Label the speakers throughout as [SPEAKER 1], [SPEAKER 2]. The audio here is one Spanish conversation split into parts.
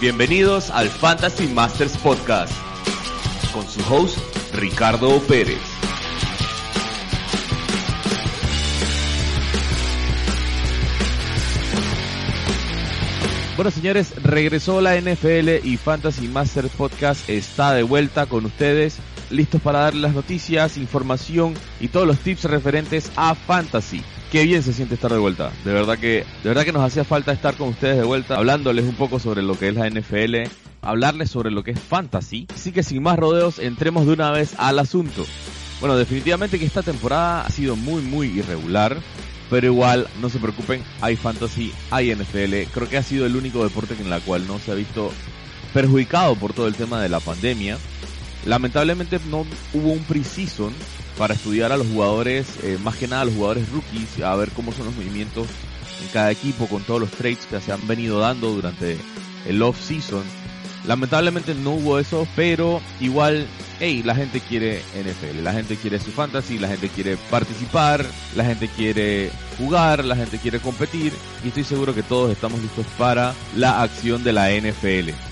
[SPEAKER 1] Bienvenidos al Fantasy Masters Podcast con su host Ricardo Pérez. Bueno señores, regresó la NFL y Fantasy Masters Podcast está de vuelta con ustedes, listos para darles las noticias, información y todos los tips referentes a Fantasy qué bien se siente estar de vuelta. De verdad que, de verdad que nos hacía falta estar con ustedes de vuelta, hablándoles un poco sobre lo que es la NFL, hablarles sobre lo que es fantasy. Así que sin más rodeos, entremos de una vez al asunto. Bueno, definitivamente que esta temporada ha sido muy muy irregular, pero igual no se preocupen, hay fantasy, hay NFL. Creo que ha sido el único deporte en la cual no se ha visto perjudicado por todo el tema de la pandemia. Lamentablemente no hubo un pre-season para estudiar a los jugadores, eh, más que nada a los jugadores rookies, a ver cómo son los movimientos en cada equipo con todos los trades que se han venido dando durante el off-season. Lamentablemente no hubo eso, pero igual, hey, la gente quiere NFL, la gente quiere su fantasy, la gente quiere participar, la gente quiere jugar, la gente quiere competir y estoy seguro que todos estamos listos para la acción de la NFL.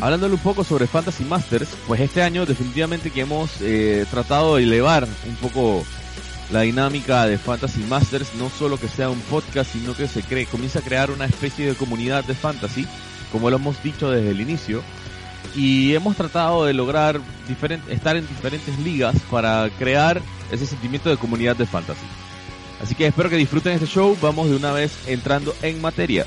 [SPEAKER 1] Hablándole un poco sobre Fantasy Masters, pues este año definitivamente que hemos eh, tratado de elevar un poco la dinámica de Fantasy Masters, no solo que sea un podcast, sino que se cree, comienza a crear una especie de comunidad de fantasy, como lo hemos dicho desde el inicio, y hemos tratado de lograr estar en diferentes ligas para crear ese sentimiento de comunidad de fantasy. Así que espero que disfruten este show, vamos de una vez entrando en materia.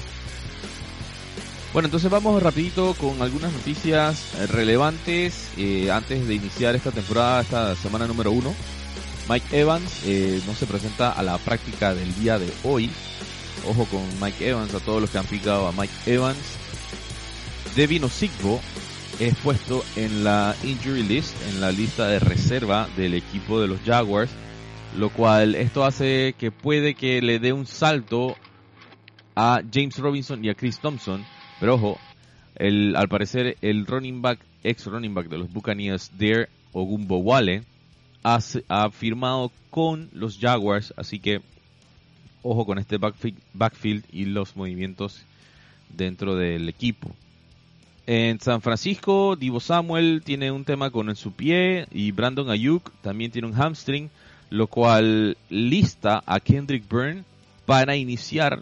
[SPEAKER 1] Bueno, entonces vamos rapidito con algunas noticias eh, relevantes eh, antes de iniciar esta temporada, esta semana número uno. Mike Evans eh, no se presenta a la práctica del día de hoy. Ojo con Mike Evans, a todos los que han picado a Mike Evans. Devin Osigbo es puesto en la injury list, en la lista de reserva del equipo de los Jaguars, lo cual esto hace que puede que le dé un salto a James Robinson y a Chris Thompson pero ojo, el, al parecer el running back, ex running back de los Buccaneers, Dare Ogumbo Wale, ha, ha firmado con los Jaguars, así que ojo con este backfield, y los movimientos dentro del equipo. En San Francisco, Divo Samuel tiene un tema con su pie y Brandon Ayuk también tiene un hamstring, lo cual lista a Kendrick Byrne para iniciar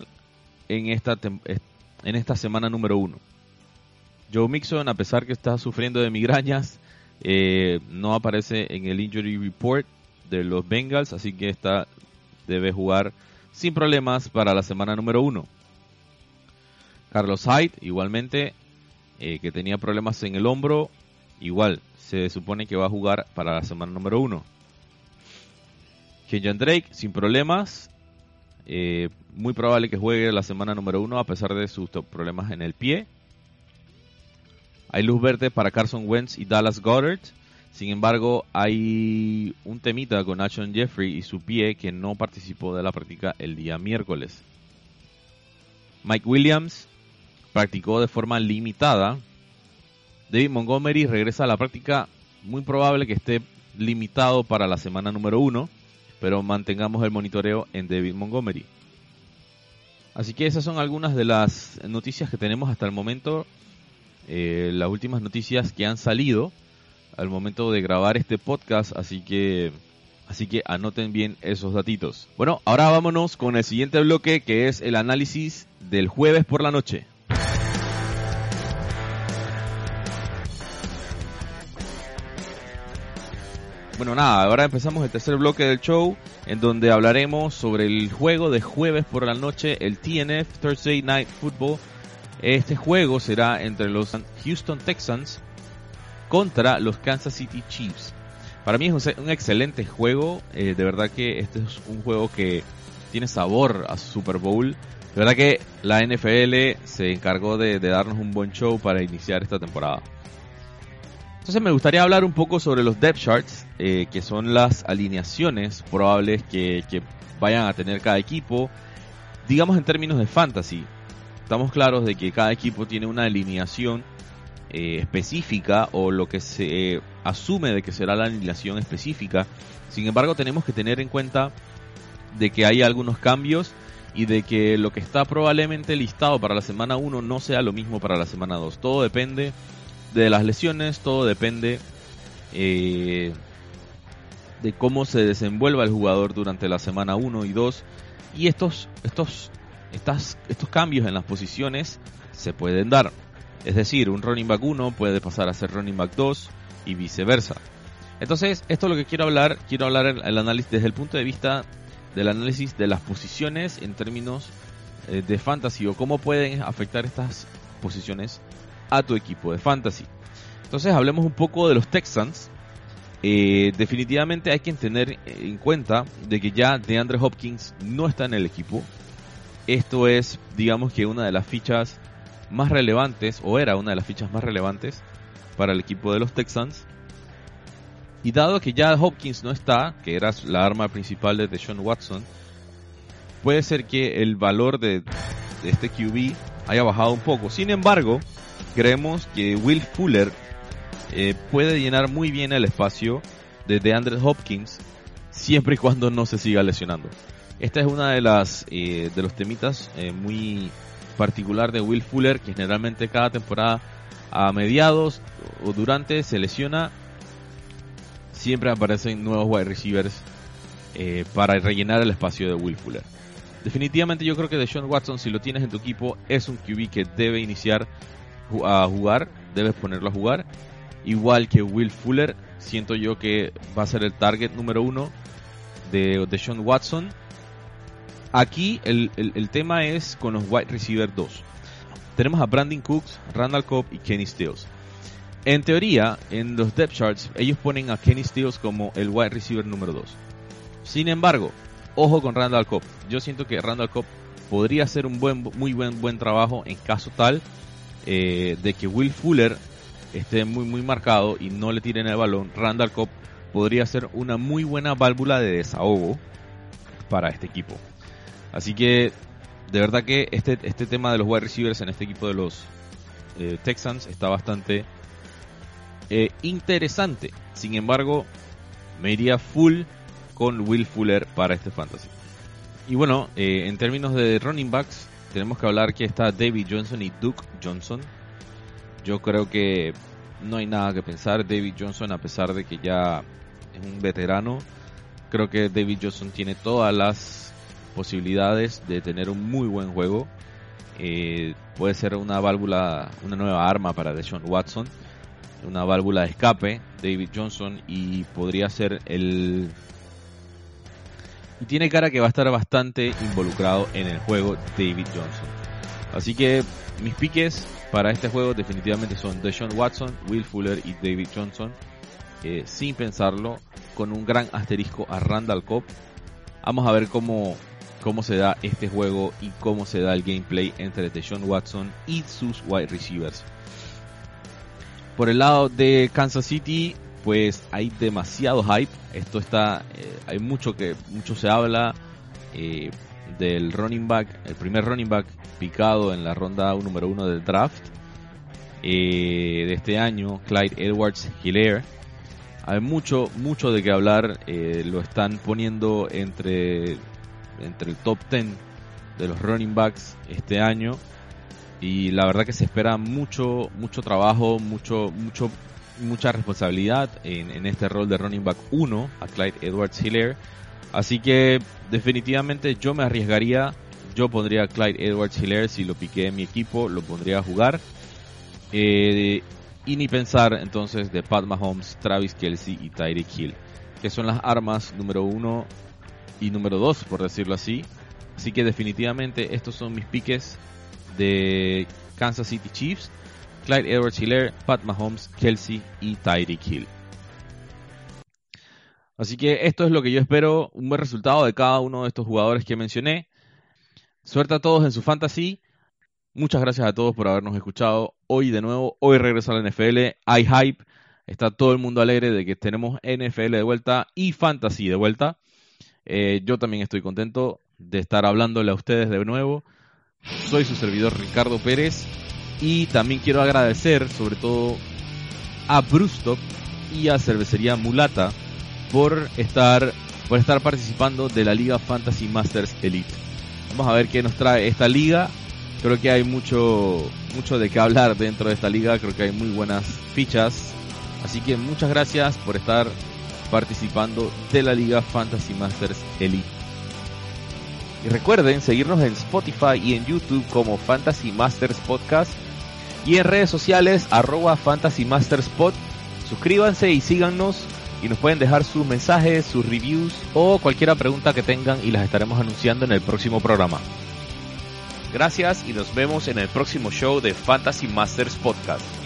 [SPEAKER 1] en esta, en esta semana número uno. Joe Mixon, a pesar que está sufriendo de migrañas, eh, no aparece en el injury report de los Bengals, así que está, debe jugar sin problemas para la semana número uno. Carlos Hyde, igualmente, eh, que tenía problemas en el hombro, igual se supone que va a jugar para la semana número uno. Kenyan Drake, sin problemas, eh, muy probable que juegue la semana número uno a pesar de sus problemas en el pie. Hay luz verde para Carson Wentz y Dallas Goddard. Sin embargo, hay un temita con Ashon Jeffrey y su pie que no participó de la práctica el día miércoles. Mike Williams practicó de forma limitada. David Montgomery regresa a la práctica. Muy probable que esté limitado para la semana número uno pero mantengamos el monitoreo en David Montgomery. Así que esas son algunas de las noticias que tenemos hasta el momento, eh, las últimas noticias que han salido al momento de grabar este podcast, así que así que anoten bien esos datitos. Bueno, ahora vámonos con el siguiente bloque que es el análisis del jueves por la noche. Bueno, nada, ahora empezamos el tercer bloque del show, en donde hablaremos sobre el juego de jueves por la noche, el TNF Thursday Night Football. Este juego será entre los Houston Texans contra los Kansas City Chiefs. Para mí es un, excelente juego, eh, de verdad que este es un juego que tiene sabor a Super Bowl. De verdad que la NFL se encargó de darnos un buen show para iniciar esta temporada. Entonces me gustaría hablar un poco sobre los depth charts, eh, que son las alineaciones probables que, vayan a tener cada equipo. Digamos en términos de fantasy, estamos claros de que cada equipo tiene una alineación eh, específica o lo que se asume de que será la alineación específica. Sin embargo, tenemos que tener en cuenta de que hay algunos cambios y de que lo que está probablemente listado para la semana 1 no sea lo mismo para la semana 2. Todo depende de las lesiones, todo depende eh, de cómo se desenvuelva el jugador durante la semana 1 y 2. Y estos, estos, estas, estos cambios en las posiciones se pueden dar. Es decir, un running back 1 puede pasar a ser running back 2 y viceversa. Entonces, esto es lo que quiero hablar. Quiero hablar el análisis desde el punto de vista del análisis de las posiciones en términos eh, de fantasy o cómo pueden afectar estas posiciones a tu equipo de fantasy. Entonces hablemos un poco de los Texans. Eh, definitivamente hay que tener en cuenta de que ya DeAndre Hopkins no está en el equipo. Esto es, digamos que una de las fichas más relevantes, o era una de las fichas más relevantes para el equipo de los Texans. Y dado que ya Hopkins no está, que era la arma principal de Deshaun Watson, puede ser que el valor de, este QB haya bajado un poco. Sin embargo, creemos que Will Fuller eh, puede llenar muy bien el espacio de DeAndre Hopkins siempre y cuando no se siga lesionando. Esta es una de las eh, de los temitas eh, muy particular de Will Fuller que generalmente cada temporada a mediados o durante se lesiona siempre aparecen nuevos wide receivers para rellenar el espacio de Will Fuller. Definitivamente yo creo que Deshaun Watson, si lo tienes en tu equipo, es un QB que debe iniciar a jugar, debes ponerlo a jugar. Igual que Will Fuller, siento yo que va a ser el target número uno de Deshaun Watson. Aquí el, el, tema es con los wide receiver 2. Tenemos a Brandon Cooks, Randall Cobb y Kenny Stills. En teoría, en los depth charts, ellos ponen a Kenny Stills como el wide receiver número 2. Sin embargo, ojo con Randall Cobb. Yo siento que Randall Cobb podría hacer un buen, muy buen, buen trabajo en caso tal eh, de que Will Fuller esté muy, muy marcado y no le tiren el balón. Randall Cobb podría ser una muy buena válvula de desahogo para este equipo. Así que, de verdad que este, este tema de los wide receivers en este equipo de los eh, Texans está bastante eh, interesante. Sin embargo, me iría full con Will Fuller para este fantasy. Y bueno, en términos de running backs, tenemos que hablar que está David Johnson y Duke Johnson. Yo creo que no hay nada que pensar. David Johnson, a pesar de que ya es un veterano, creo que David Johnson tiene todas las posibilidades de tener un muy buen juego. Eh, puede ser una válvula, una nueva arma para Deshaun Watson una válvula de escape, David Johnson, y podría ser el... Y tiene cara que va a estar bastante involucrado en el juego David Johnson. Así que mis piques para este juego definitivamente son Deshaun Watson, Will Fuller y David Johnson. Eh, sin pensarlo, con un gran asterisco a Randall Cobb. Vamos a ver cómo, cómo se da este juego y cómo se da el gameplay entre Deshaun Watson y sus wide receivers. Por el lado de Kansas City, pues hay demasiado hype. Esto está, eh, hay mucho que, mucho se habla eh, del running back, el primer running back picado en la ronda número uno del draft eh, de este año, Clyde Edwards Hilaire. Hay mucho, mucho de qué hablar. lo están poniendo entre, entre el top 10 de los running backs este año y la verdad que se espera mucho mucho trabajo, mucho mucho mucha responsabilidad en, este rol de running back 1 a Clyde Edwards Hilaire. Así que definitivamente yo me arriesgaría, yo pondría Clyde Edwards Hilaire si lo piqué en mi equipo, lo pondría a jugar. Eh, y ni pensar entonces de Pat Mahomes, Travis Kelsey y Tyreek Hill, que son las armas número 1 y número 2, por decirlo así. Así que definitivamente estos son mis piques de Kansas City Chiefs, Clyde Edwards Hiller, Pat Mahomes, Kelsey y Tyreek Hill. Así que esto es lo que yo espero, un buen resultado de cada uno de estos jugadores que mencioné. Suerte a todos en su fantasy. Muchas gracias a todos por habernos escuchado hoy de nuevo. Hoy regresa la NFL. Hay hype. Está todo el mundo alegre de que tenemos NFL de vuelta y fantasy de vuelta. Eh, yo también estoy contento de estar hablándole a ustedes de nuevo. Soy su servidor Ricardo Pérez y también quiero agradecer sobre todo a Brustop y a Cervecería Mulata por estar por estar participando de la Liga Fantasy Masters Elite. Vamos a ver qué nos trae esta liga. Creo que hay mucho, mucho de qué hablar dentro de esta liga. Creo que hay muy buenas fichas. Así que muchas gracias por estar participando de la Liga Fantasy Masters Elite. Y recuerden seguirnos en Spotify y en YouTube como Fantasy Masters Podcast y en redes sociales arroba Fantasy Masters Pod. Suscríbanse y síganos y nos pueden dejar sus mensajes, sus reviews o cualquier pregunta que tengan y las estaremos anunciando en el próximo programa. Gracias y nos vemos en el próximo show de Fantasy Masters Podcast.